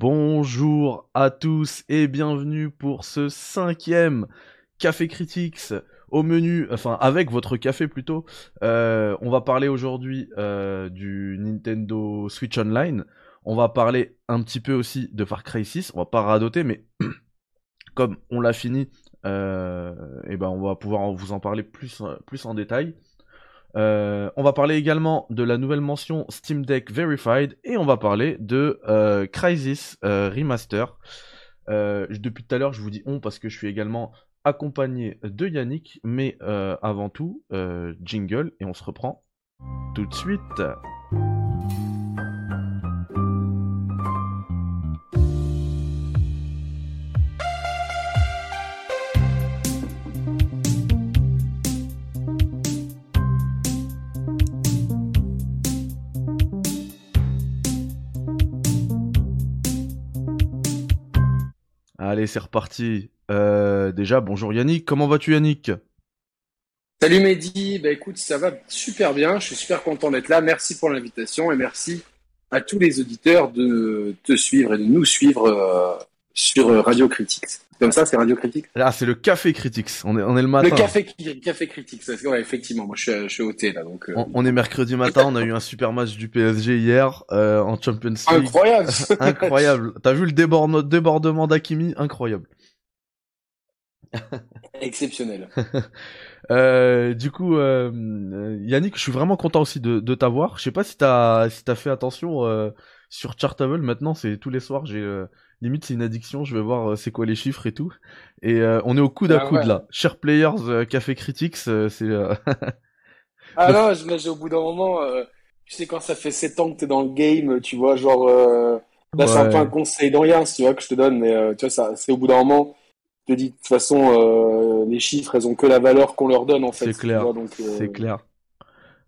Bonjour à tous et bienvenue pour ce cinquième Café Critics au menu, enfin avec votre café plutôt. Euh, on va parler aujourd'hui euh, du Nintendo Switch Online. On va parler un petit peu aussi de Far Cry 6. On va pas radoter, mais comme on l'a fini, euh, et ben on va pouvoir vous en parler plus en détail. Euh, on va parler également de la nouvelle mention Steam Deck Verified et on va parler de euh, Crisis euh, Remaster. depuis tout à l'heure, je vous dis on parce que je suis également accompagné de Yannick, mais avant tout, jingle et on se reprend tout de suite. Allez, c'est reparti. Euh, déjà, bonjour Yannick. Comment vas-tu Yannick? Salut Mehdi. Bah écoute, ça va super bien. Je suis super content d'être là. Merci pour l'invitation et merci à tous les auditeurs de te suivre et de nous suivre euh, sur Radio Critics. Comme ça, c'est Radio Critique Là, c'est le Café Critics. On est, on est le matin. Le Café, café Critics. Ouais, effectivement. Moi, je suis, je suis au thé, là. Donc, euh. on, est mercredi matin. On a eu un super match du PSG hier euh, en Champions League. Incroyable. Incroyable. T'as vu le débordement d'Akimi Incroyable. Exceptionnel. euh, du coup, euh, Yannick, je suis vraiment content aussi de, de t'avoir. Je sais pas si t'as si as fait attention euh, sur Chartable. Maintenant, c'est tous les soirs. J'ai limite c'est une addiction, je vais voir euh, c'est quoi les chiffres et tout. Et euh, on est au coude à ah coude là. Share Players, euh, Café Critics, c'est... ah non, je, mais au bout d'un moment, tu sais quand ça fait 7 ans que t'es dans le game, tu vois, genre... là c'est un peu un conseil rien, tu vois, que je te donne, mais tu vois, ça, c'est au bout d'un moment, je te dis, de toute façon, les chiffres, elles ont que la valeur qu'on leur donne en fait. C'est clair, c'est clair.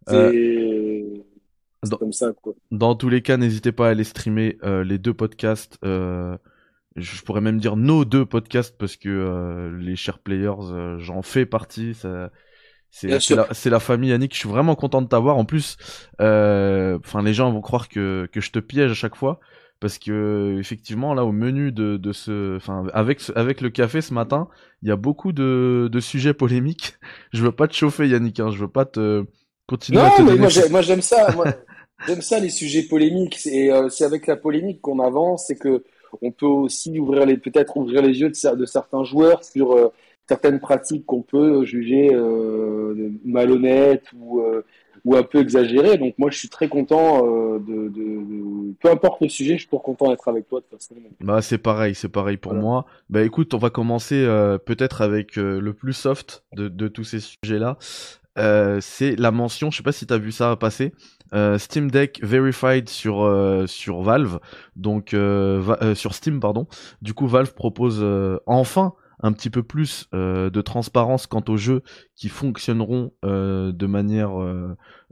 C'est dans, comme ça, quoi. Dans tous les cas, n'hésitez pas à aller streamer euh, les deux podcasts. Euh, je pourrais même dire nos deux podcasts parce que euh, les chers players, euh, j'en fais partie. Ça, c'est la, la, famille Yannick. Je suis vraiment content de t'avoir. En plus, euh, enfin, les gens vont croire que que je te piège à chaque fois parce que effectivement là au menu de, de ce enfin avec avec le café ce matin il y a beaucoup de, de sujets polémiques je veux pas te chauffer Yannick hein, je veux pas te continuer non, à te mais moi j'aime ça moi, J'aime ça les sujets polémiques et euh, c'est avec la polémique qu'on avance et que on peut aussi ouvrir les peut-être ouvrir les yeux de, de certains joueurs sur euh, certaines pratiques qu'on peut juger euh, malhonnêtes ou ou un peu exagérées. Donc moi je suis très content de, de, de, peu importe le sujet, je suis toujours content d'être avec toi de toute façon. Bah c'est pareil, c'est pareil pour moi. Bah écoute, on va commencer peut-être avec le plus soft de, de tous ces sujets là. Euh, c'est la mention, je sais pas si tu vu ça passer, euh, Steam Deck Verified sur euh, sur Valve, donc sur Steam pardon. Du coup, Valve propose enfin un petit peu plus de transparence quant aux jeux qui fonctionneront de manière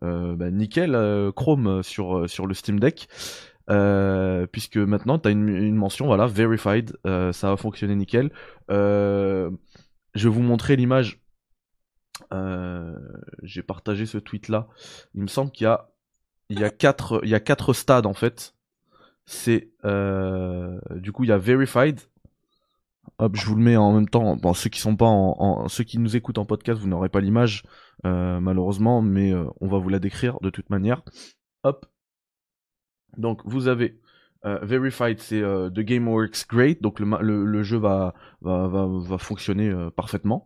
bah, nickel Chrome sur sur le Steam Deck. puisque maintenant tu une, une, mention voilà verified ça va fonctionner nickel je vais vous montrer l'image euh, j'ai partagé ce tweet là. Il me semble qu'il y a il y a quatre il y a quatre stades en fait. C'est euh, du coup il y a verified. Hop, je vous le mets en même temps. Bon, ceux qui sont pas en, ceux qui nous écoutent en podcast, vous n'aurez pas l'image euh, malheureusement, mais on va vous la décrire de toute manière. Hop. Donc vous avez euh, verified, c'est euh, The Game Works Great, donc le, le, jeu va, va, va, va fonctionner euh, parfaitement.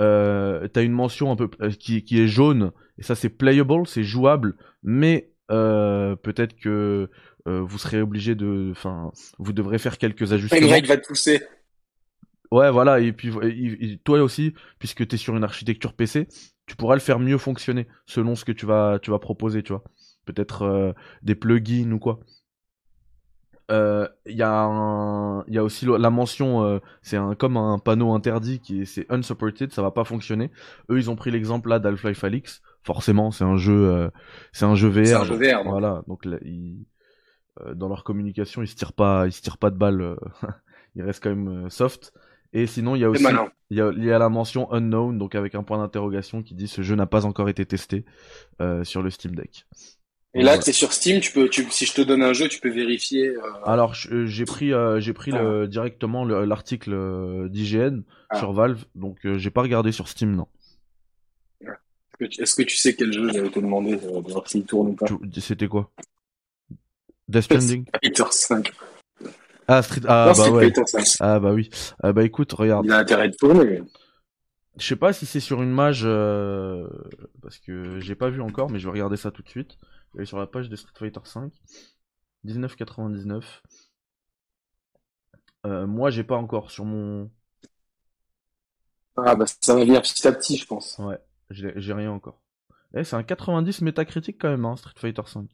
Euh, T'as une mention un peu qui, qui est jaune, et ça c'est playable, c'est jouable, mais peut-être que vous serez obligé de, enfin, vous devrez faire quelques ajustements. Le va te pousser. Ouais, voilà, et puis toi aussi, puisque tu es sur une architecture PC, tu pourras le faire mieux fonctionner selon ce que tu vas, tu vas proposer, tu vois. Peut-être des plugins ou quoi. Il euh, y, a y a aussi la mention, euh, c'est un, comme un panneau interdit qui est, c'est unsupported, ça va pas fonctionner. Eux, ils ont pris l'exemple là d'Half-Life Alix. Forcément, c'est un jeu, euh, c'est un jeu VR. C'est un jeu VR. Voilà, donc là, ils, dans leur communication, ils se tirent pas, ils se tirent pas de balles. ils restent quand même soft. Et sinon, il y a aussi, il y a, y a, la mention unknown, donc avec un point d'interrogation qui dit ce jeu n'a pas encore été testé sur le Steam Deck. Et là, tu es sur Steam, tu peux, tu, si je te donne un jeu, tu peux vérifier. Euh... Alors, j'ai pris, euh, j'ai pris le, directement l'article euh, d'IGN ah. sur Valve, donc euh, j'ai pas regardé sur Steam, non. Est-ce que, tu sais quel jeu j'avais te demandé de voir s'il tourne ou pas? C'était quoi? Death Stranding? Fighter 5. Ah, Street... ah bah ouais. Ah bah oui. Ah bah écoute, regarde. Il a intérêt de tourner. Je sais pas si c'est sur une mage euh, parce que j'ai pas vu encore, mais je vais regarder ça tout de suite. Sur la page de Street Fighter 5. 19,99. Euh, moi, j'ai pas encore sur mon. Ah bah ça va venir petit à petit, je pense. Ouais, j'ai rien encore. Eh, c'est un 90 métacritique quand même, hein, Street Fighter 5.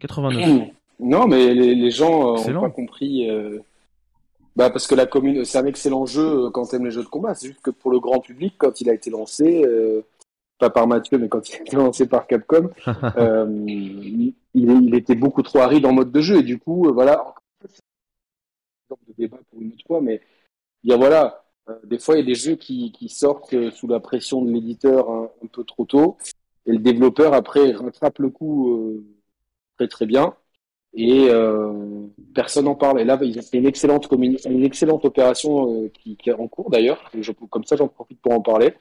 89. Non, mais les, gens euh, ont pas compris. Euh, bah parce que la commune, c'est un excellent jeu quand t'aimes les jeux de combat. C'est juste que pour le grand public, quand il a été lancé, euh, pas par Mathieu, mais quand il a été lancé par Capcom, euh, il, il, était beaucoup trop aride en mode de jeu. Et du coup, euh, voilà, de débat pour une autre fois, mais il y a voilà, des fois il y a des jeux qui, qui sortent sous la pression de l'éditeur un, un, peu trop tôt, et le développeur après rattrape le coup très très bien et euh, personne n'en parle. Et là, il a fait une excellente, une excellente opération euh, qui, qui, est en cours d'ailleurs. Comme ça, j'en profite pour en parler.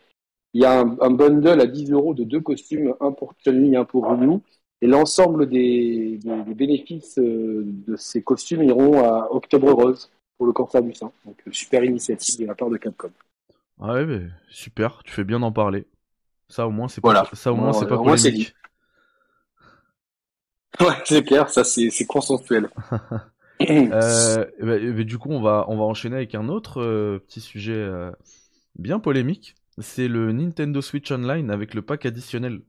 Il y a un, un, bundle à 10 euros de deux costumes, un pour chun et un pour Ryu. Et l'ensemble des, des, des, bénéfices euh, de ces costumes iront à Octobre Rose pour le cancer du sein. Donc, super initiative de la part de Capcom. Ah ouais, mais super, tu fais bien d'en parler. Ça au moins c'est voilà. pas ça au moins c'est pas polémique. Ouais, c'est clair, ça c'est consensuel. euh, bah, bah, du coup, on va, on va enchaîner avec un autre euh, petit sujet euh, bien polémique. C'est le Nintendo Switch Online avec le pack additionnel.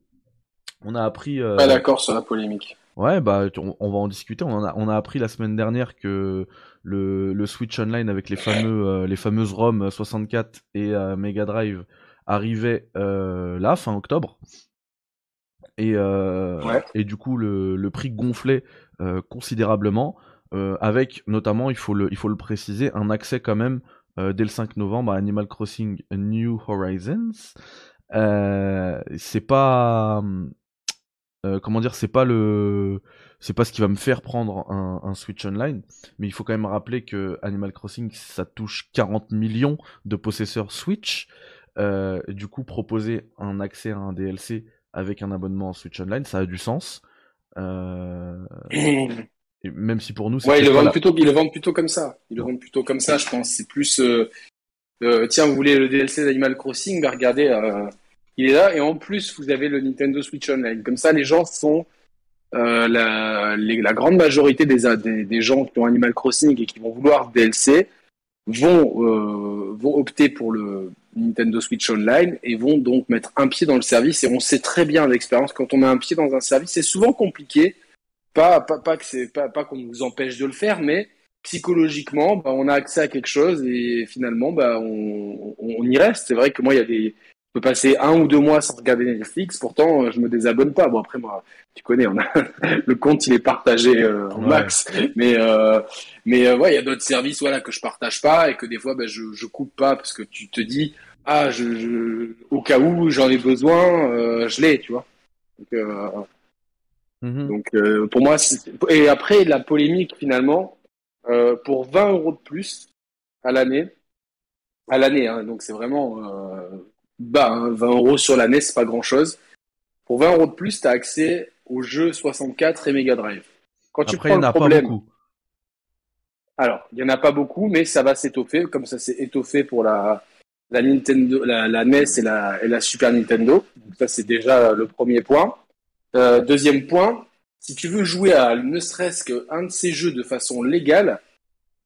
On a appris. Euh... Pas d'accord sur la polémique. Ouais, bah on, va en discuter. On a, on a appris la semaine dernière que le, le Switch Online avec les fameux, euh, les fameuses ROM 64 et Mega Drive arrivait là fin octobre. Et, euh, et du coup, le, le prix gonflait euh, considérablement, euh, avec notamment, il faut, le, il faut le préciser, un accès quand même dès le 5 novembre à Animal Crossing New Horizons. c'est pas comment dire, c'est pas le, c'est pas ce qui va me faire prendre un, Switch Online, mais il faut quand même rappeler que Animal Crossing, ça touche 40 millions de possesseurs Switch. Euh, du coup, proposer un accès à un DLC avec un abonnement en Switch Online, ça a du sens. Euh... Et même si pour nous, c'est ouais, ils le vendent plutôt, ils le vendent plutôt comme ça. Ils le vendent plutôt comme ça, je pense. C'est plus, euh, euh, tiens, vous voulez le DLC d'Animal Crossing, bah regardez, euh, il est là. Et en plus, vous avez le Nintendo Switch Online. Comme ça, les gens sont euh, la, les, la grande majorité des, des, des, gens qui ont Animal Crossing et qui vont vouloir DLC vont euh, vont opter pour le Nintendo Switch Online et vont donc mettre un pied dans le service. Et on sait très bien l'expérience quand on met un pied dans un service, c'est souvent compliqué. Pas, pas, pas que c'est pas, pas qu'on nous empêche de le faire, mais psychologiquement, bah, on a accès à quelque chose et finalement, bah, on, on y reste. C'est vrai que moi, il y a des, je peux passer un ou deux mois sans regarder Netflix, pourtant je me désabonne pas. Bon après moi, tu connais, on a le compte il est partagé euh, max, mais euh, mais euh, ouais il y a d'autres services voilà que je partage pas et que des fois ben, je je coupe pas parce que tu te dis ah je, je au cas où j'en ai besoin euh, je l'ai tu vois. Donc, mm-hmm. donc pour moi et après la polémique finalement pour 20 euros de plus à l'année à l'année hein, donc c'est vraiment bas, 20 hein. euros sur l'année, c'est pas grand chose. Pour 20 euros de plus, tu as accès aux jeux 64 et Mega Drive. Quand tu prends il n'y en a pas beaucoup. Alors, il n'y en a pas beaucoup, mais ça va s'étoffer, comme ça s'est étoffé pour la, la Nintendo, la, la, NES et la, et la Super Nintendo. Donc ça, c'est déjà le premier point. Euh, deuxième point, si tu veux jouer à ne serait-ce qu'un de ces jeux de façon légale,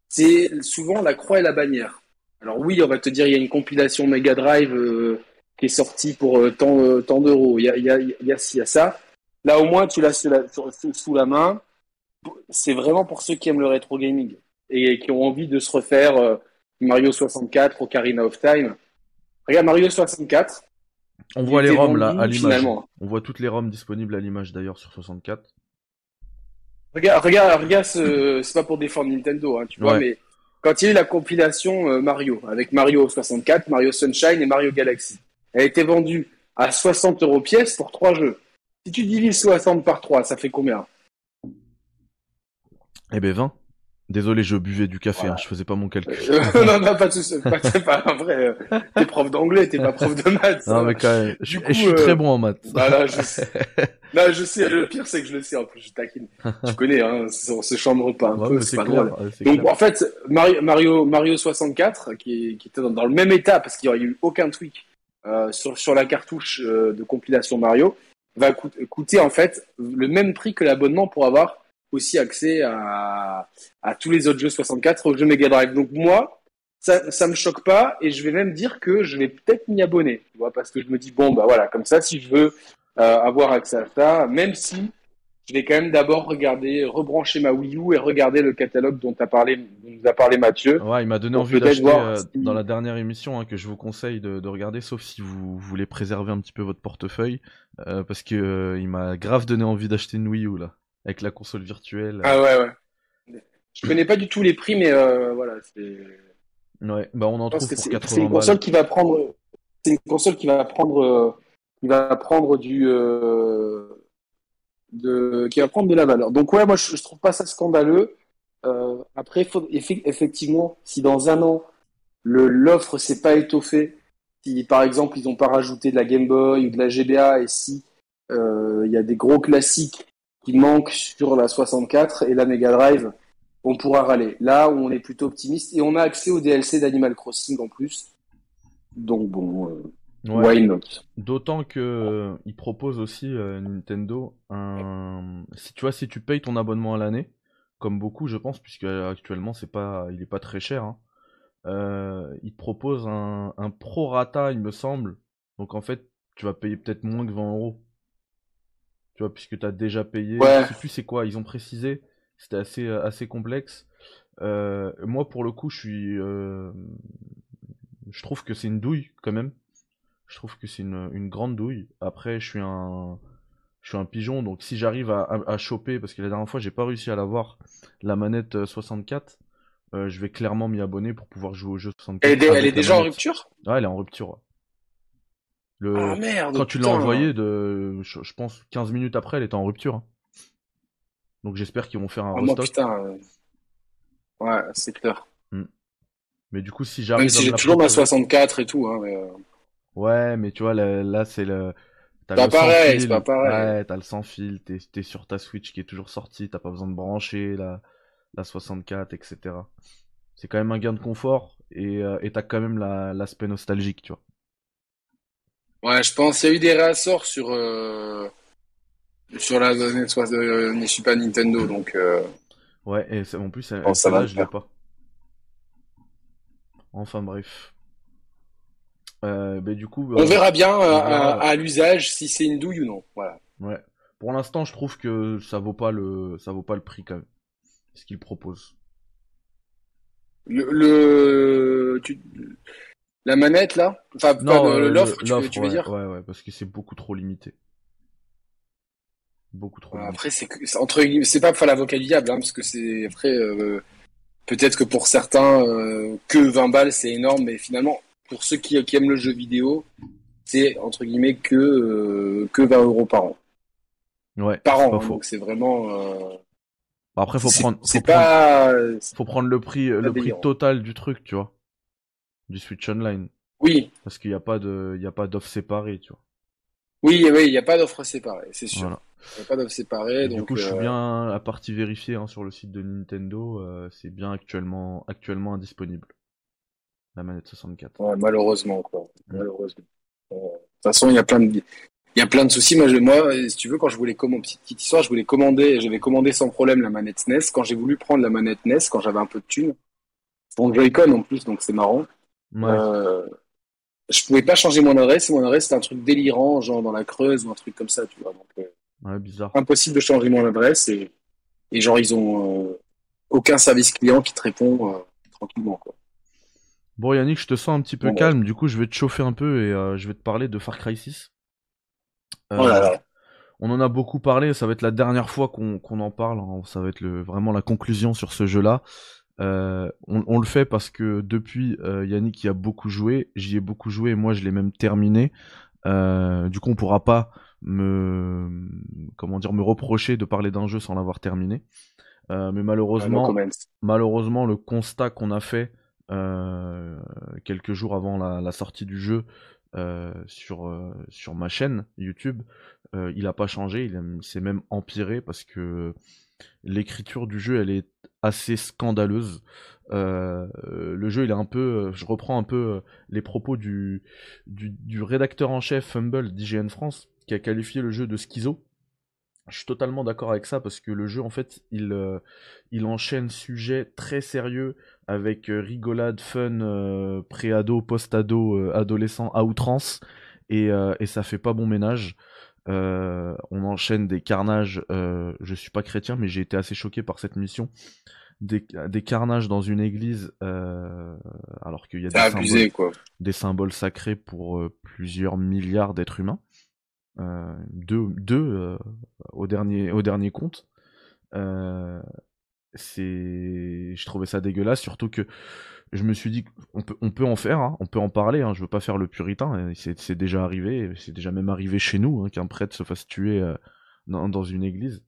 c'est souvent la croix et la bannière. Alors oui, on va te dire, il y a une compilation Mega Drive euh, qui est sortie pour euh, tant, tant d'euros. Il y a, y, a, ça. Là, au moins, tu l'as sous la, sous la main. C'est vraiment pour ceux qui aiment le rétro gaming et qui ont envie de se refaire Mario 64, Ocarina of Time. Regarde Mario 64. On voit les ROM là à l'image. On voit toutes les ROM disponibles à l'image d'ailleurs sur 64. Regarde, regarde, regarde, c'est pas pour défendre Nintendo, hein, tu vois, mais quand il y a eu la compilation euh, Mario, avec Mario 64, Mario Sunshine et Mario Galaxy. Elle a été vendue à 60 euros pièce pour trois jeux. Si tu divises 60 par 3, ça fait combien? Eh ben 20. Désolé, je buvais du café, hein, je faisais pas mon calcul. Euh, non, non, pas tout seul. C'est pas vrai. Euh, t'es prof d'anglais, t'es pas prof de maths. Non, mais quand même. Je, suis très bon en maths. Bah je sais. non, je sais. Le pire, c'est que je le sais. En plus, je taquine. Tu connais, hein. On se chambre pas un peu. C'est pas drôle. Donc, en fait, Mario, Mario, Mario 64, qui, qui était dans, le même état parce qu'il n'y a eu aucun tweak euh, sur, sur la cartouche euh, de compilation Mario, va coûter en fait le même prix que l'abonnement pour avoir aussi accès à, à tous les autres jeux 64 au jeu Mega Drive. Donc moi, ça, ça me choque pas et je vais même dire que je vais peut-être m'y abonner, tu vois, parce que je me dis bon bah voilà, comme ça, si je veux euh, avoir accès à ça, même si je vais quand même d'abord regarder, rebrancher ma Wii U et regarder le catalogue dont, as parlé, dont nous a parlé Mathieu. Ouais, il m'a donné envie d'acheter euh, dans la dernière émission hein, que je vous conseille de, de, regarder, sauf si vous voulez préserver un petit peu votre portefeuille, euh, parce que euh, il m'a grave donné envie d'acheter une Wii U là avec la console virtuelle. Ah ouais, ouais. Je connais pas du tout les prix, mais euh, voilà, c'est. Ouais, bah on en trouve pour 80 C'est une console qui va prendre. C'est une console qui va prendre. Euh, qui va prendre du. Euh, de, qui va prendre de la valeur. Donc ouais, moi je, je trouve pas ça scandaleux. Euh, après, faut, effectivement, si dans un an le l'offre s'est pas étoffée, si par exemple ils ont pas rajouté de la Game Boy ou de la GBA et si il y a des gros classiques qui manque sur la 64 et la Mega Drive, on pourra râler. Là où on est plutôt optimiste et on a accès au DLC d'Animal Crossing en plus. Donc bon, euh, why not? D'autant que euh, il propose aussi euh, Nintendo un si tu vois si tu payes ton abonnement à l'année, comme beaucoup je pense puisque actuellement c'est pas il est pas très cher hein, il te propose un, un prorata il me semble. Donc en fait, tu vas payer peut-être moins que 20 euros tu vois, puisque tu as déjà payé. Ouais. Je sais plus c'est quoi, ils ont précisé, c'était assez, euh, assez complexe. Euh, moi, pour le coup, je suis. Euh... Je trouve que c'est une douille, quand même. Je trouve que c'est une, une, grande douille. Après, je suis un. Je suis un pigeon, donc si j'arrive à, à, choper, parce que la dernière fois j'ai pas réussi à l'avoir, la manette 64, euh, je vais clairement m'y abonner pour pouvoir jouer au jeu 64. Elle est, elle est déjà en rupture? Ouais, elle est en rupture. Le... Ah, merde, Quand tu l'as envoyé, de... Je, pense 15 minutes après, elle était en rupture. Hein. Donc j'espère qu'ils vont faire un ah, restock. putain. Ouais, c'est clair. Hmm. Mais du coup, si j'arrive. Même si j'ai toujours ma 64 et tout. Hein, mais... Euh. Ouais, mais tu vois, là, c'est le. Pas pareil, c'est pas pareil. Ouais, t'as le sans fil, t'es es sur ta Switch qui est toujours sortie, t'as pas besoin de brancher la, la 64, etc. C'est quand même un gain de confort et euh, t'as quand même l'aspect nostalgique, tu vois. Ouais, je pense qu'il y a eu des réassorts sur, euh, sur la zone soit euh, suis pas Nintendo, donc. Euh... Ouais, et en plus, ça, ça va, je l'ai pas. Enfin bref. Euh, bah, du coup, on verra bien à, à, l'usage si c'est une douille ou non. Voilà. Ouais. Pour l'instant, je trouve que ça vaut pas le, ça vaut pas le prix quand même. Ce qu'il propose. Le, le... Tu... La manette là? Enfin, euh, l'offre, tu, tu, veux dire? Ouais, ouais, parce que c'est beaucoup trop limité. Beaucoup trop. limité. Après, c'est entre c'est pas l'avocat du diable, hein, parce que c'est après euh, peut-être que pour certains euh, que 20 balles c'est énorme, mais finalement pour ceux qui, qui aiment le jeu vidéo, c'est entre guillemets que que 20 euros par an. Ouais. Par an, hein, c'est vraiment. Bah, après, faut prendre. Faut, pas... faut prendre le prix, le prix total du truc, tu vois du Switch Online. Oui. Parce qu'il n'y a pas de, il y a pas d'offre séparée, tu vois. Oui, oui, il n'y a pas d'offre séparée, c'est sûr. Il n'y a pas d'offre séparée. Du coup, je suis euh, bien à partie vérifiée hein, sur le site de Nintendo. Euh, c'est bien actuellement, actuellement indisponible. La manette 64. Ouais, malheureusement, quoi. Malheureusement. de toute façon, il y a plein de, il y a plein de soucis. Moi, je, moi, si tu veux, quand je voulais commander, petite, petite histoire, je voulais commander, j'avais commandé sans problème la manette NES. Quand j'ai voulu prendre la manette NES, quand j'avais un peu de thunes, bon Joy-Con en plus, donc c'est marrant. Ouais. Euh, je pouvais pas changer mon adresse. Mon adresse, c'était un truc délirant, genre dans la Creuse ou un truc comme ça, tu vois. Donc, euh, ouais, bizarre. Impossible de changer mon adresse et, et genre, ils ont euh, aucun service client qui te répond tranquillement, quoi. Bon, Yannick, je te sens un petit peu calme. Du coup, je vais te chauffer un peu et je vais te parler de Far Cry 6. oh là là. On en a beaucoup parlé. Ça va être la dernière fois qu'on en parle. Hein. Ça va être le, vraiment la conclusion sur ce jeu-là. Euh, on, on, le fait parce que depuis euh, Yannick y a beaucoup joué, j'y ai beaucoup joué et moi je l'ai même terminé. Euh, du coup on pourra pas me comment dire me reprocher de parler d'un jeu sans l'avoir terminé. mais malheureusement, malheureusement, le constat qu'on a fait quelques jours avant la, sortie du jeu sur sur ma chaîne YouTube, il n'a pas changé, il s'est même empiré parce que l'écriture du jeu elle est assez scandaleuse. Euh, le jeu, il est un peu, je reprends un peu euh, les propos du, du, rédacteur en chef Fumble d'IGN France, qui a qualifié le jeu de schizo. Je suis totalement d'accord avec ça parce que le jeu, en fait, il, euh, il enchaîne sujets très sérieux avec rigolade, fun, pré-ado, post-ado, adolescent à outrance et, et ça fait pas bon ménage. on enchaîne des carnages. je suis pas chrétien, mais j'ai été assez choqué par cette mission des, carnages dans une église, euh, alors qu'il y a des, symboles, des, symboles, sacrés pour euh, plusieurs milliards d'êtres humains. Euh, deux, deux au, dernier, au dernier compte. c'est, je trouvais ça dégueulasse, surtout que je me suis dit qu'on peut, on peut en faire, hein, on peut en parler. Hein, je veux pas faire le puritain. C'est déjà arrivé, c'est déjà même arrivé chez nous hein, qu'un prêtre se fasse tuer dans, dans, une église.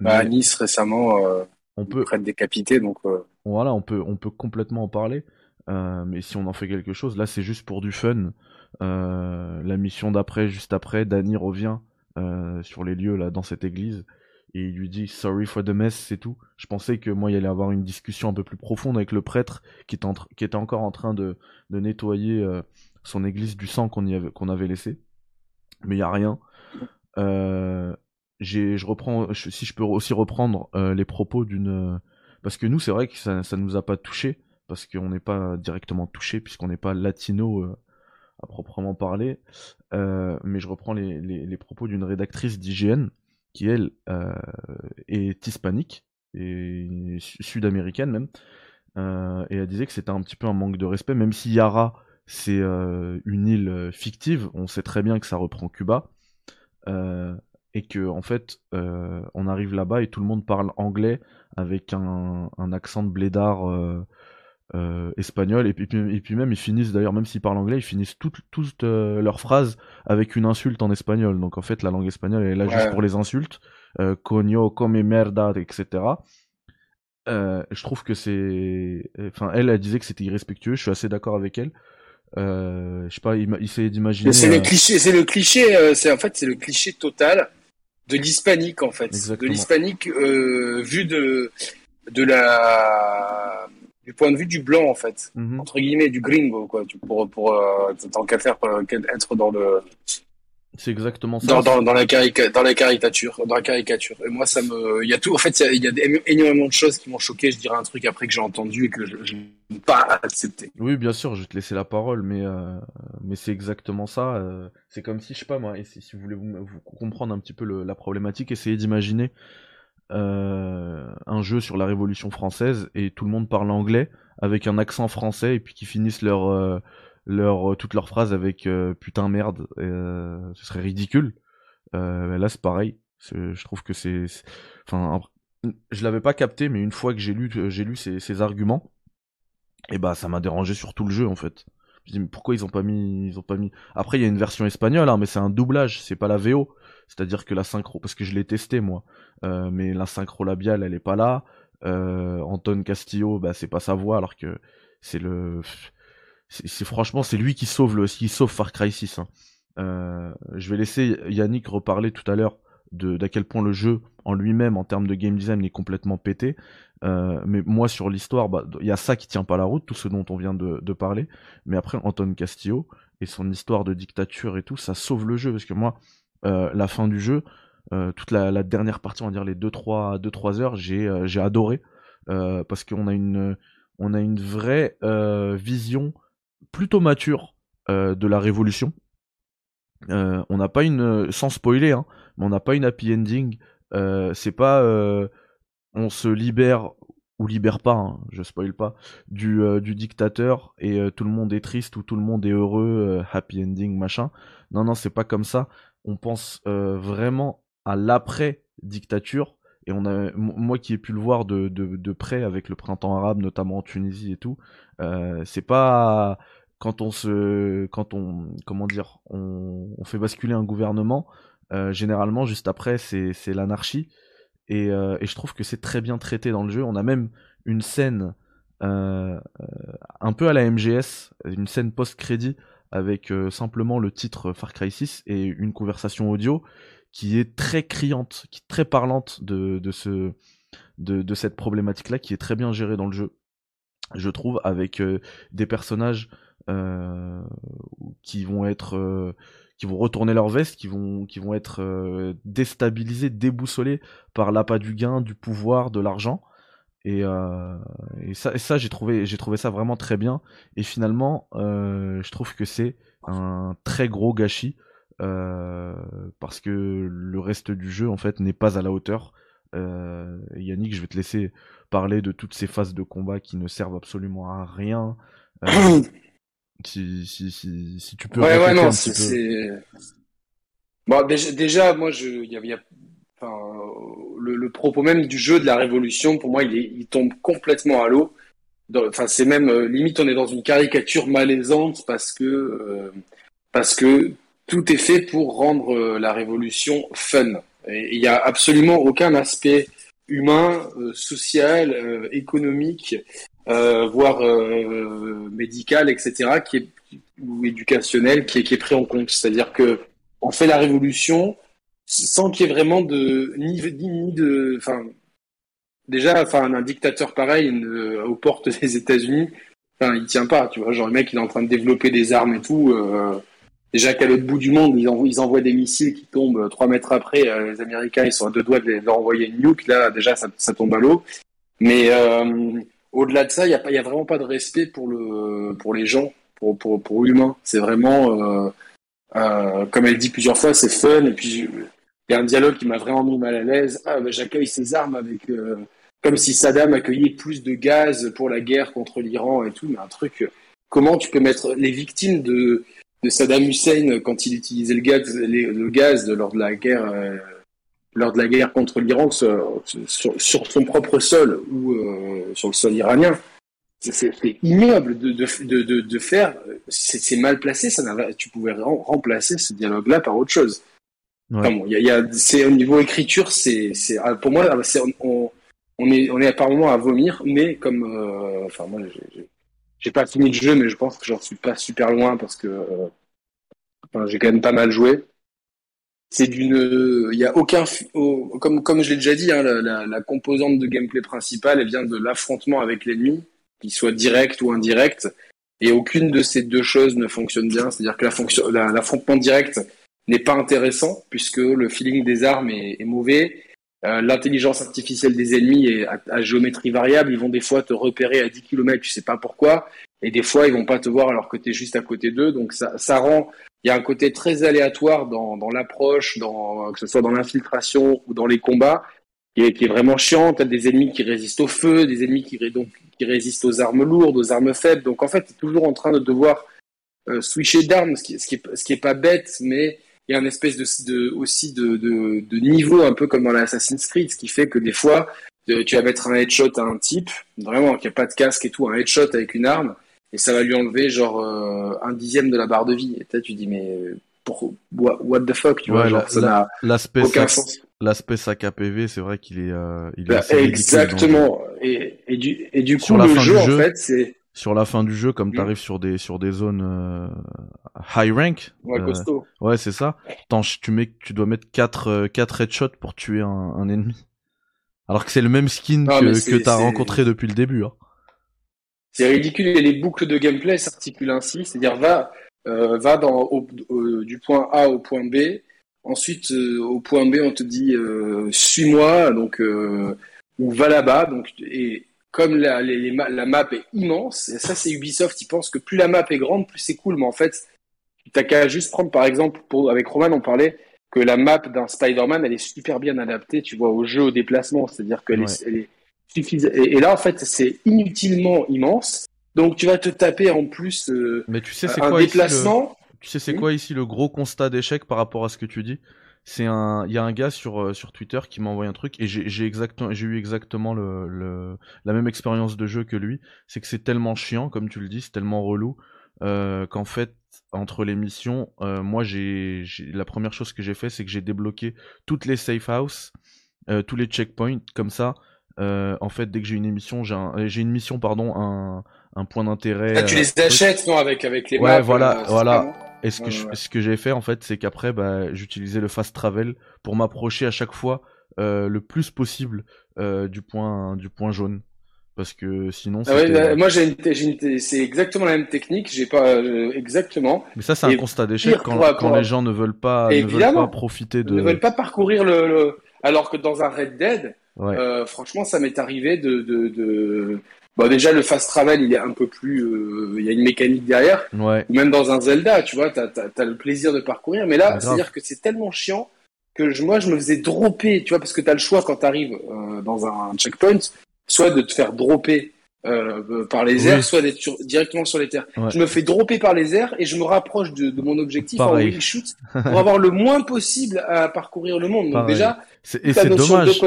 Bah, à Nice récemment, on peut être décapité donc euh. voilà on peut on peut complètement en parler euh, mais si on en fait quelque chose là c'est juste pour du fun. Euh, la mission d'après juste après Danny revient sur les lieux là dans cette église et il lui dit sorry for the mess c'est tout. Je pensais que moi il allait avoir une discussion un peu plus profonde avec le prêtre qui était, encore en train de, nettoyer son église du sang qu'on avait, laissé. Mais il y a rien. Je reprends, si je peux aussi reprendre euh, les propos d'une, parce que nous c'est vrai que ça, ça nous a pas touché, parce qu'on n'est pas directement touché puisqu'on n'est pas latino euh, à proprement parler, euh, mais je reprends les, propos d'une rédactrice d'IGN qui elle est hispanique et sud-américaine même, et elle disait que c'était un petit peu un manque de respect, même si Yara c'est une île fictive, on sait très bien que ça reprend Cuba. Euh, et que en fait euh, on arrive là-bas et tout le monde parle anglais avec un, accent de blédard euh, euh, espagnol. Et puis, et puis même ils finissent d'ailleurs même s'ils parlent anglais ils finissent toutes, toutes leurs phrases avec une insulte en espagnol. Donc en fait la langue espagnole elle est là juste pour les insultes. Coño come merda etc je trouve que c'est enfin elle elle disait que c'était irrespectueux. Je suis assez d'accord avec elle. Euh, je sais pas, il, il d'imaginer. C'est le cliché, c'est le cliché, c'est en fait c'est le cliché total de l'hispanique en fait, de l'hispanique euh, vu de de la du point de vue du blanc en fait, mhm. entre guillemets du gringo quoi, pour pour euh, tant qu'à faire euh, être dans le c'est exactement ça. Dans, dans, dans, la dans la caricature, dans la caricature. Et moi, ça me, il y a tout. En fait, il y a, énormément de choses qui m'ont choqué. Je dirais un truc après que j'ai entendu et que je, n'ai pas accepté. Oui, bien sûr, je vais te laisser la parole, mais euh, mais c'est exactement ça. Euh, c'est comme si, je sais pas moi, et si, vous voulez vous, comprendre un petit peu le, la problématique, essayez d'imaginer euh, un jeu sur la Révolution française et tout le monde parle anglais avec un accent français et puis qui finissent leur euh, leur, euh, toutes leurs phrases avec euh, putain merde, euh, ce serait ridicule. là c'est pareil. Je trouve que c'est, enfin, je l'avais pas capté, mais une fois que j'ai lu, j'ai lu ces, ces, arguments, et bah ça m'a dérangé sur tout le jeu en fait. Pourquoi ils ont pas mis, ils ont pas mis. Après il y a une version espagnole, hein, mais c'est un doublage, c'est pas la VO. C'est-à-dire que la synchro, parce que je l'ai testé moi, euh, mais la synchro labiale elle est pas là. Euh, Anton Castillo, bah c'est pas sa voix, alors que c'est le c'est franchement c'est lui qui sauve le qui sauve Far Cry 6. Hein. Euh, je vais laisser Yannick reparler tout à l'heure d'à quel point le jeu en lui-même en termes de game design est complètement pété. Euh, mais moi sur l'histoire, bah, il y a ça qui tient pas la route, tout ce dont on vient de, parler. Mais après Anton Castillo et son histoire de dictature et tout, ça sauve le jeu parce que moi euh, la fin du jeu, euh, toute la, dernière partie, on va dire les 2-3 deux, trois heures, j'ai adoré parce qu'on a une on a une vraie vision plutôt mature de la révolution. Euh, on n'a pas une, sans spoiler, hein, mais on n'a pas une happy ending. Euh, c'est pas, on se libère ou libère pas, hein, je spoil pas, du, du dictateur et tout le monde est triste ou tout le monde est heureux, happy ending, machin. Non, non, c'est pas comme ça. On pense vraiment à l'après dictature et on a moi qui ai pu le voir de, de, de près avec le printemps arabe notamment en Tunisie et tout euh, c'est pas quand on se quand on comment dire on, on fait basculer un gouvernement généralement, juste après, c'est l'anarchie. Et, et, je trouve que c'est très bien traité dans le jeu. On a même une scène un peu à la MGS, une scène post-crédit avec simplement le titre Far Cry 6 et une conversation audio qui est très criante, qui est très parlante de, de, ce, de, de cette problématique-là, qui est très bien gérée dans le jeu, je trouve, avec euh, des personnages euh, qui vont être... Euh, qui vont retourner leur veste, qui vont, qui vont être euh, déstabilisés, déboussolés par l'appât du gain, du pouvoir, de l'argent. Et, ça, j'ai trouvé, trouvé ça vraiment très bien. Et finalement, je trouve que c'est un très gros gâchis euh, parce que le reste du jeu en fait n'est pas à la hauteur. Euh, Yannick, je vais te laisser parler de toutes ces phases de combat qui ne servent absolument à rien. Euh, si, si, si, si, tu peux. Ouais, ouais, non, c'est. Bon, déjà, déjà, moi, je, y a, y a, enfin, le, le, propos même du jeu de la révolution, pour moi, il, est, il tombe complètement à l'eau. Enfin, c'est même limite, on est dans une caricature malaisante parce que parce que tout est fait pour rendre euh, la révolution fun. Il n'y a absolument aucun aspect humain, euh, social, euh, économique, voire médical, etc., qui est, ou éducationnel, qui est, qui est pris en compte. C'est-à-dire que on fait la révolution sans qu'il y ait vraiment de ni, de, enfin, déjà, enfin, un dictateur pareil aux portes des États-Unis, enfin, il tient pas, tu vois, genre le mec il est en train de développer des armes et tout. Euh, Déjà qu'à l'autre bout du monde, ils envoient, ils envoient des missiles qui tombent trois mètres après. Euh, les Américains, ils sont à deux doigts de leur envoyer une nuke. Là, déjà, ça, tombe à l'eau. Mais euh, au-delà de ça, il n'y a, y a vraiment pas de respect pour, le, pour les gens, pour, pour, pour l'humain. C'est vraiment, euh, euh, comme elle dit plusieurs fois, c'est fun. Et puis, il y a un dialogue qui m'a vraiment mis mal à l'aise. Ah, ben, j'accueille ces armes avec, euh, comme si Saddam accueillait plus de gaz pour la guerre contre l'Iran et tout. Mais un truc, comment tu peux mettre les victimes de de Saddam Hussein quand il utilisait le gaz, le gaz lors de la guerre, euh, lors de la guerre contre l'Iran sur, sur, son propre sol ou euh, sur le sol iranien. C'est ignoble de, de, de, de faire. C'est mal placé. Ça tu pouvais remplacer ce dialogue-là par autre chose. Ouais. bon, y a, y a, c'est au niveau écriture, c'est, ah, pour moi, on, on est, on est apparemment à vomir, mais comme, euh, enfin moi, j'ai j'ai pas fini le jeu, mais je pense que j'en suis pas super loin parce que euh, enfin, j'ai quand même pas mal joué. C'est d'une, il y a aucun, comme comme je l'ai déjà dit, hein, la, composante de gameplay principale, elle vient de l'affrontement avec l'ennemi, qu'il soit direct ou indirect, et aucune de ces deux choses ne fonctionne bien. C'est-à-dire que l'affrontement direct n'est pas intéressant puisque le feeling des armes est mauvais euh, l'intelligence artificielle des ennemis est à, géométrie variable. Ils vont des fois te repérer à 10 km, tu sais pas pourquoi. Et des fois, ils vont pas te voir alors que tu juste à côté d'eux. Donc ça, ça rend... Il y a un côté très aléatoire dans, dans l'approche, que ce soit dans l'infiltration ou dans les combats, qui est, qui est vraiment chiant. Tu as des ennemis qui résistent au feu, des ennemis qui, donc, qui résistent aux armes lourdes, aux armes faibles. Donc en fait, tu es toujours en train de devoir euh, switcher d'armes, ce qui, ce, qui est, ce qui est pas bête, mais il y a une espèce de, de aussi de, de, de, niveau un peu comme dans l'Assassin's Creed, ce qui fait que des fois euh, tu vas mettre un headshot à un type, vraiment qui a pas de casque et tout, un headshot avec une arme, et ça va lui enlever genre euh, un dixième de la barre de vie. Et là tu dis mais pour, what, the fuck, tu vois, genre, ça n'a l'aspect aucun sens. L'aspect sac APV, c'est vrai qu'il est, euh, il est bah, exactement. et, et, du et du coup le jeu, jeu en fait c'est sur la fin du jeu, comme mm. tu arrives sur des sur des zones euh, high rank. Ouais, costaud. Ouais, c'est ça. tu mets, tu dois mettre 4 euh, quatre headshots pour tuer un, un ennemi. Alors que c'est le même skin que, que t'as rencontré depuis le début. Hein. C'est ridicule et les boucles de gameplay s'articulent ainsi, c'est-à-dire va euh, va dans au, du point A au point B. Ensuite, au point B, on te dit suis-moi, donc ou va là-bas, donc et comme la, la map est immense, et ça c'est Ubisoft, ils pensent que plus la map est grande, plus c'est cool, mais en fait, t'as qu'à juste prendre par exemple, pour, avec Roman on parlait que la map d'un Spider-Man, elle est super bien adaptée, tu vois, au jeu, au déplacement, c'est-à-dire qu'elle est, elle est suffisante. Et, là en fait, c'est inutilement immense, donc tu vas te taper en plus euh, mais tu sais, un quoi déplacement. Tu sais c'est hmm quoi ici le gros constat d'échec par rapport à ce que tu dis? C'est un il y a un gars sur euh, sur Twitter qui m'a envoyé un truc et j'ai eu exactement la même expérience de jeu que lui c'est que c'est tellement chiant comme tu le dis c'est tellement relou qu'en fait entre les missions, moi j'ai la première chose que j'ai fait, c'est que j'ai débloqué toutes les safe houses, tous les checkpoints, comme ça. en fait, dès que j'ai une émission, j'ai une mission, pardon, un, un point d'intérêt. Ah, tu les achètes, non, avec avec les Ouais, voilà, voilà. Et ce que, ce que j'ai fait en fait, c'est qu'après, bah, j'utilisais le fast travel pour m'approcher à chaque fois euh, le plus possible euh, du point du point jaune. Parce que sinon. Ah ouais, bah, moi, j'ai une, c'est exactement la même technique. J'ai pas euh, exactement. Mais ça, c'est un constat d'échec quand, quand les gens ne veulent pas, ne veulent pas profiter de. Ne veulent pas parcourir le, le... alors que dans un Red Dead, euh, franchement, ça m'est arrivé de, de, de, Bon, déjà, le fast travel, il est un peu plus. Euh, il y a une mécanique derrière. Ouais. Même dans un Zelda, tu vois, t'as as, le plaisir de parcourir. Mais là, c'est-à-dire que c'est tellement chiant que je, moi, je me faisais dropper, tu vois, parce que t'as le choix quand t'arrives euh, dans un checkpoint, soit de te faire dropper euh, par les airs, soit d'être directement sur les terres. Je me fais dropper par les airs et je me rapproche de, de mon objectif Pareil. en wheel shoot pour avoir le moins possible à parcourir le monde. Donc déjà, et c'est dommage.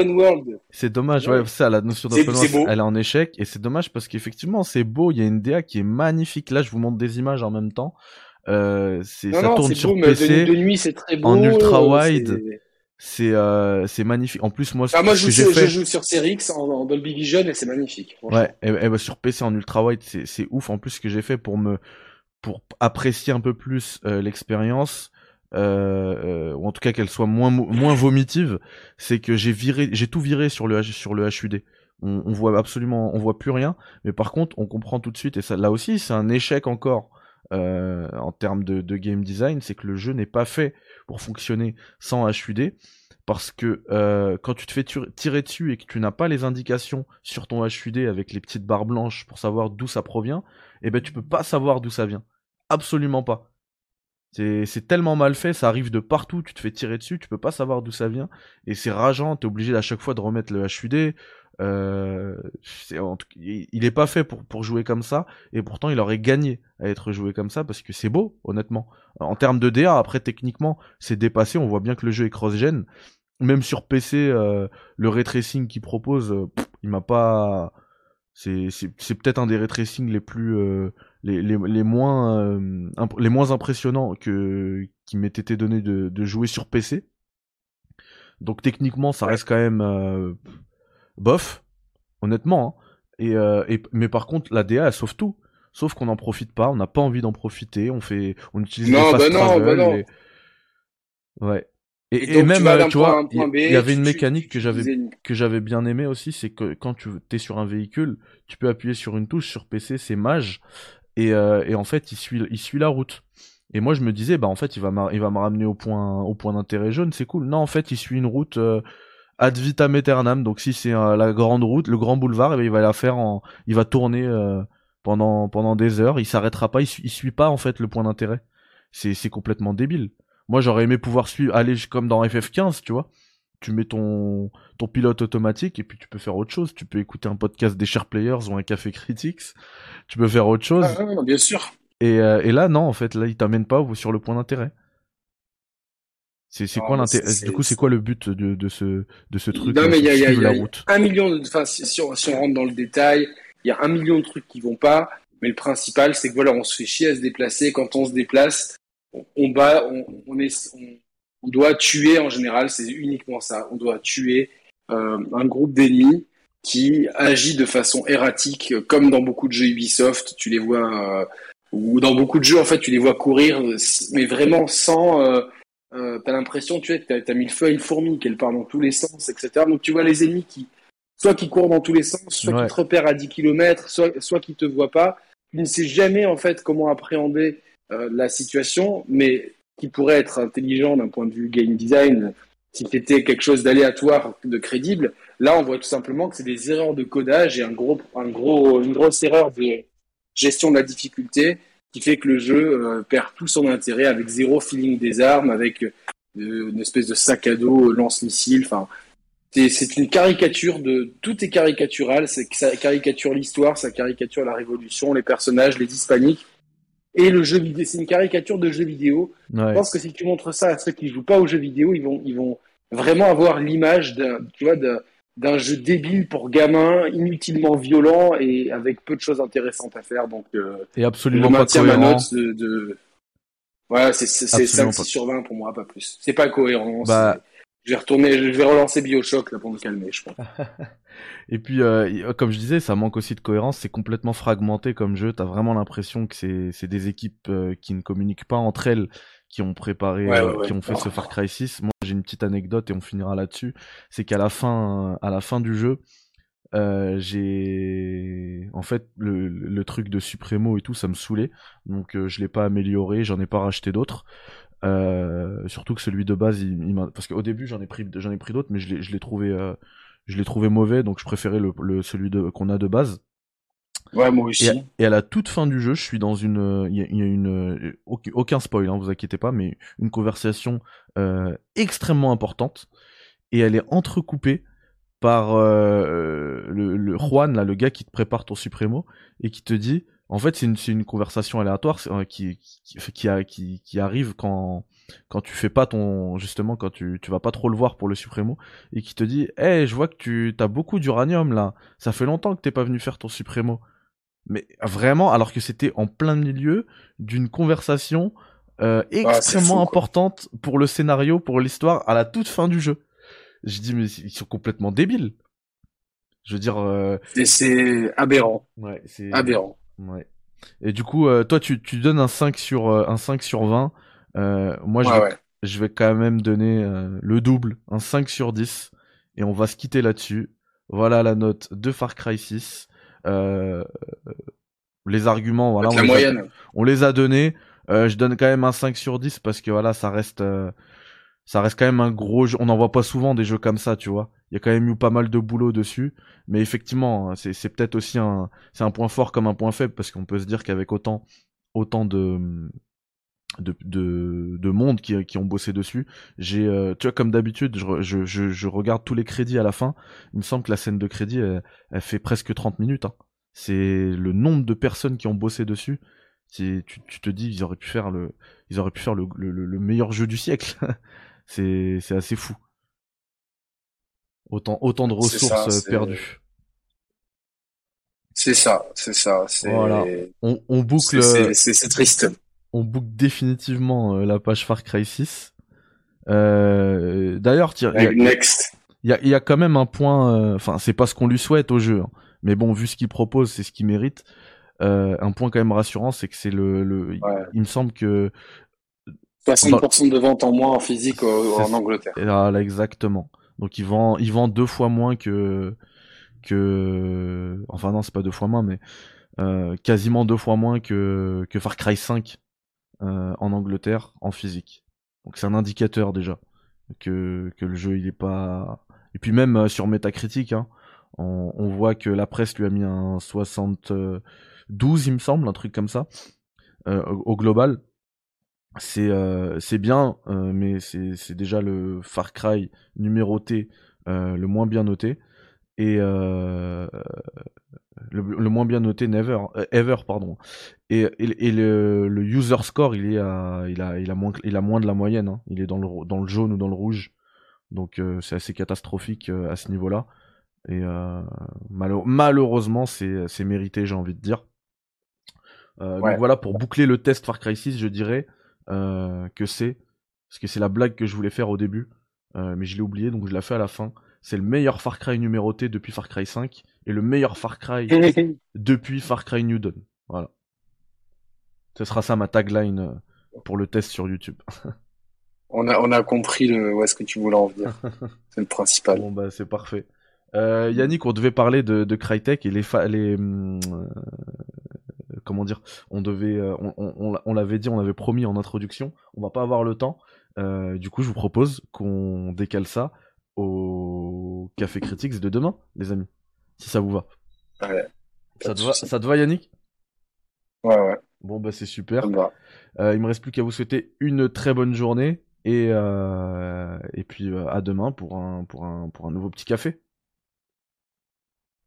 C'est dommage, ouais, ça, la notion d'open world, elle est en échec et c'est dommage parce qu'effectivement c'est beau, il y a une DA qui est magnifique. Là, je vous montre des images en même temps. Euh, c'est ça tourne sur PC de, nuit, c'est très beau, en ultra wide c'est euh, c'est magnifique. En plus, moi, ah, moi je, joue, fait... je joue sur Series en, en, Dolby Vision et c'est magnifique. Ouais, et, et bah, sur PC en ultra wide, c'est c'est ouf. En plus, ce que j'ai fait pour me pour apprécier un peu plus euh, l'expérience, euh, euh, ou en tout cas qu'elle soit moins moins vomitive, c'est que j'ai viré, j'ai tout viré sur le sur le HUD. On, on, voit absolument, on voit plus rien. Mais par contre, on comprend tout de suite. Et ça, là aussi, c'est un échec encore euh, en termes de, game design, c'est que le jeu n'est pas fait pour fonctionner sans HUD. Parce que euh, quand tu te fais tirer dessus et que tu n'as pas les indications sur ton HUD avec les petites barres blanches pour savoir d'où ça provient, eh ben tu peux pas savoir d'où ça vient. Absolument pas. C'est tellement mal fait, ça arrive de partout, tu te fais tirer dessus, tu peux pas savoir d'où ça vient, et c'est rageant, t'es obligé à chaque fois de remettre le HUD. Euh, il est pas fait pour, pour jouer comme ça, et pourtant il aurait gagné à être joué comme ça parce que c'est beau, honnêtement. En termes de DA, après techniquement, c'est dépassé, on voit bien que le jeu est cross-gen. Même sur PC, euh, le ray tracing qu'il propose, euh, il m'a pas. C'est peut-être un des ray tracing les plus euh, les, les, les, moins euh, les moins impressionnants que qui m'ait été donné de, de jouer sur PC. Donc techniquement, ça reste quand même euh, bof, honnêtement. Hein. Et, euh, et, mais par contre, la DA, elle sauve tout. Sauf qu'on n'en profite pas, on n'a pas envie d'en profiter, on fait, on utilise non, bah non, bah non. Ouais. Et, et, même, tu vois, il y, avait une mécanique que j'avais que j'avais bien aimé aussi, c'est que quand tu es sur un véhicule, tu peux appuyer sur une touche sur PC, c'est mage, et, euh, et en fait il suit il suit la route. Et moi je me disais bah en fait il va il va me ramener au point au point d'intérêt jaune, c'est cool. Non en fait il suit une route euh, ad vitam aeternam. Donc si c'est euh, la grande route, le grand boulevard, eh ben, il va la faire en il va tourner euh, pendant pendant des heures, il s'arrêtera pas, il, il suit pas en fait le point d'intérêt. C'est c'est complètement débile. Moi j'aurais aimé pouvoir suivre aller comme dans FF15, tu vois tu mets ton, ton pilote automatique et puis tu peux faire autre chose. Tu peux écouter un podcast des Share Players ou un Café Critics. Tu peux faire autre chose. Ah, bien sûr. Et, euh, et, là, non, en fait, là, il t'amène pas sur le point d'intérêt. C'est c'est quoi l'intérêt Du coup, c'est quoi le but de, de ce de ce truc Non, mais il y a, y, a, y a, un million. De... Enfin, si, on, si on rentre dans le détail, il y a un million de trucs qui vont pas. Mais le principal, c'est que voilà, on se fait chier à se déplacer. Quand on se déplace, on, on bat, on, on est, on, on doit tuer en général, c'est uniquement ça. On doit tuer euh, un groupe d'ennemis qui agit de façon erratique, comme dans beaucoup de jeux Ubisoft. Tu les vois, euh, ou dans beaucoup de jeux en fait, tu les vois courir, mais vraiment sans. Euh, euh, t'as l'impression, tu sais, t'as as mis le feu à une fourmi, qu'elle part dans tous les sens, etc. Donc tu vois les ennemis qui, soit qui courent dans tous les sens, soit qui te repèrent à 10 km, soit, soit qui te voient pas. Tu ne sais jamais en fait comment appréhender euh, la situation, mais qui pourrait être intelligent d'un point de vue game design si c'était quelque chose d'aléatoire, de crédible. Là, on voit tout simplement que c'est des erreurs de codage et un gros, un gros, une grosse erreur de gestion de la difficulté qui fait que le jeu euh, perd tout son intérêt avec zéro feeling des armes, avec euh, une espèce de sac à dos lance-missile. Enfin, c'est une caricature de tout est caricatural. Ça caricature l'histoire, ça caricature la révolution, les personnages, les hispaniques et le jeu vidéo. C'est une caricature de jeu vidéo. Je pense que si tu montres ça à ceux qui jouent pas aux jeux vidéo, ils vont, ils vont vraiment avoir l'image d'un, tu vois, d'un jeu débile pour gamins, inutilement violent et avec peu de choses intéressantes à faire. Donc, euh, et absolument pas cohérent. De, de... Ouais, c'est 5 sur 20 pour moi, pas plus. C'est pas cohérent. Bah... Je vais retourner, je vais relancer Bioshock là pour me calmer, je pense. et puis, euh, comme je disais, ça manque aussi de cohérence. C'est complètement fragmenté comme jeu. T'as vraiment l'impression que c'est des équipes euh, qui ne communiquent pas entre elles qui ont préparé, euh, qui ont fait ce Far Cry 6. Moi, j'ai une petite anecdote et on finira là-dessus. C'est qu'à la fin, à la fin du jeu, euh, j'ai en fait le, le, truc de Supremo et tout, ça me saoulait, donc euh, je l'ai pas amélioré, j'en ai pas racheté d'autres. Surtout que celui de base, il, il parce qu'au début j'en ai pris, j'en ai pris d'autres, mais je l'ai trouvé, je l'ai trouvé mauvais, donc je préférais le, le celui de qu'on a de base. Ouais, moi aussi. Et à, la toute fin du jeu, je suis dans une, il y, a une, aucun spoil, hein, vous inquiétez pas, mais une conversation euh, extrêmement importante et elle est entrecoupée par euh, le, le, Juan, là, le gars qui te prépare ton Supremo et qui te dit, en fait, c'est une, une conversation aléatoire euh, qui, qui, qui, qui, qui arrive quand quand tu fais pas ton justement quand tu tu vas pas trop le voir pour le Supremo et qui te dit "Eh, je vois que tu as beaucoup d'uranium là. Ça fait longtemps que t'es pas venu faire ton Supremo." Mais vraiment, alors que c'était en plein milieu d'une conversation euh, extrêmement importante pour le scénario, pour l'histoire, à la toute fin du jeu. J'ai dit, mais ils sont complètement débiles. Je veux dire. Euh... C'est aberrant. Ouais, c'est aberrant. Ouais. Et du coup, euh, toi, tu, tu donnes un 5 sur, euh, un 5 sur 20. Euh, moi, je, vais, je vais quand même donner le double, un 5 sur 10. Et on va se quitter là-dessus. Voilà la note de Far Cry 6. Euh, les arguments, voilà, on, les a, on les a donnés. Euh, je donne quand même un 5 sur 10 parce que voilà, ça reste, euh, ça reste quand même un gros jeu. On n'en voit pas souvent des jeux comme ça, tu vois. Il y a quand même eu pas mal de boulot dessus. Mais effectivement, hein, c'est peut-être aussi un, c'est un point fort comme un point faible parce qu'on peut se dire qu'avec autant, autant de, de, de, de monde qui, ont bossé dessus. J'ai, euh, tu vois, comme d'habitude, je, je, je, regarde tous les crédits à la fin. Il me semble que la scène de crédit, elle, fait presque 30 minutes. Hein. C'est le nombre de personnes qui ont bossé dessus. Tu, tu te dis, ils auraient pu faire le, ils auraient pu faire le meilleur jeu du siècle. c'est, c'est assez fou. Autant, autant de ressources perdues. C'est ça, c'est ça. Voilà. On, on boucle. C'est triste on book définitivement euh, la page Far Cry 6. Euh, D'ailleurs, il y, a quand même un point. Euh, enfin, c'est pas ce qu'on lui souhaite au jeu, hein. mais bon, vu ce qu'il propose, c'est ce qu'il mérite. Euh, un point quand même rassurant, c'est que c'est le, il me semble que 60% de vente en moins en physique en Angleterre. Voilà, exactement. Donc il vend, il vend deux fois moins que que, enfin non, c'est pas deux fois moins, mais quasiment deux fois moins que que Far Cry 5 euh, en Angleterre en physique. Donc c'est un indicateur déjà que, que le jeu il est pas. Et puis même euh, sur Metacritic, hein, on, on, voit que la presse lui a mis un 72 il me semble, un truc comme ça euh, au, global. C'est euh, c'est bien, euh, mais c'est déjà le Far Cry numéroté le moins bien noté et le, moins bien noté never, euh, ever pardon. Et, et, le, le, user score il est à, il a il a moins il a moins de la moyenne. Hein. Il est dans le dans le jaune ou dans le rouge. Donc euh, c'est assez catastrophique euh, à ce niveau-là. Et malheureusement c'est c'est mérité j'ai envie de dire. Donc voilà pour boucler le test Far Cry 6 je dirais que c'est parce que c'est la blague que je voulais faire au début mais je l'ai oublié donc je la fais à la fin c'est le meilleur Far Cry numéroté depuis Far Cry 5 et le meilleur Far Cry depuis Far Cry New Dawn. Voilà. Ce sera ça ma tagline euh, pour le test sur YouTube. on, a, on a compris le, où est-ce que tu voulais en venir. c'est le principal. Bon bah c'est parfait. Euh, Yannick, on devait parler de, de Crytek et les, les hum, euh, comment dire, on devait, euh, on, on, on l'avait dit, on avait promis en introduction, on va pas avoir le temps. du coup, je vous propose qu'on décale ça au Café Critics de demain, les amis. Si ça vous va. Ouais. Ça te, va, ça te va, Yannick? Ouais, ouais. Bon, bah c'est super. Euh, il me reste plus qu'à vous souhaiter une très bonne journée et, euh, et puis euh, à demain pour un, pour, un, pour un nouveau petit café.